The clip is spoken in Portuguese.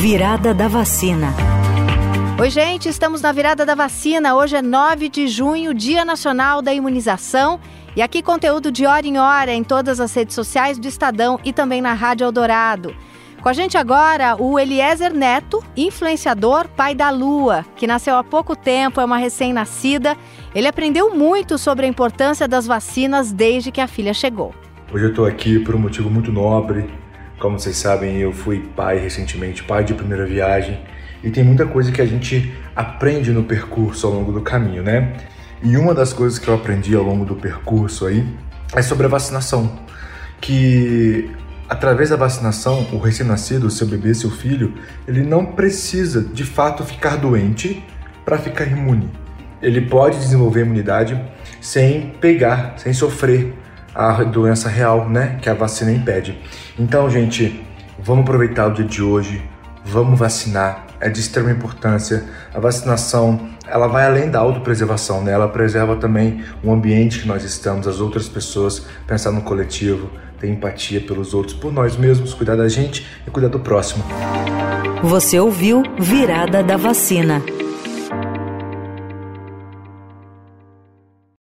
Virada da vacina. Oi, gente, estamos na virada da vacina. Hoje é 9 de junho, Dia Nacional da Imunização. E aqui conteúdo de hora em hora em todas as redes sociais do Estadão e também na Rádio Eldorado. Com a gente agora o Eliezer Neto, influenciador, pai da Lua, que nasceu há pouco tempo, é uma recém-nascida. Ele aprendeu muito sobre a importância das vacinas desde que a filha chegou. Hoje eu estou aqui por um motivo muito nobre. Como vocês sabem, eu fui pai recentemente, pai de primeira viagem e tem muita coisa que a gente aprende no percurso ao longo do caminho, né? E uma das coisas que eu aprendi ao longo do percurso aí é sobre a vacinação, que através da vacinação, o recém-nascido, seu bebê, seu filho, ele não precisa de fato ficar doente para ficar imune. Ele pode desenvolver imunidade sem pegar, sem sofrer a doença real, né, que a vacina impede. Então, gente, vamos aproveitar o dia de hoje, vamos vacinar, é de extrema importância. A vacinação, ela vai além da autopreservação, né? Ela preserva também o ambiente que nós estamos, as outras pessoas, pensar no coletivo, ter empatia pelos outros, por nós mesmos, cuidar da gente e cuidar do próximo. Você ouviu Virada da Vacina.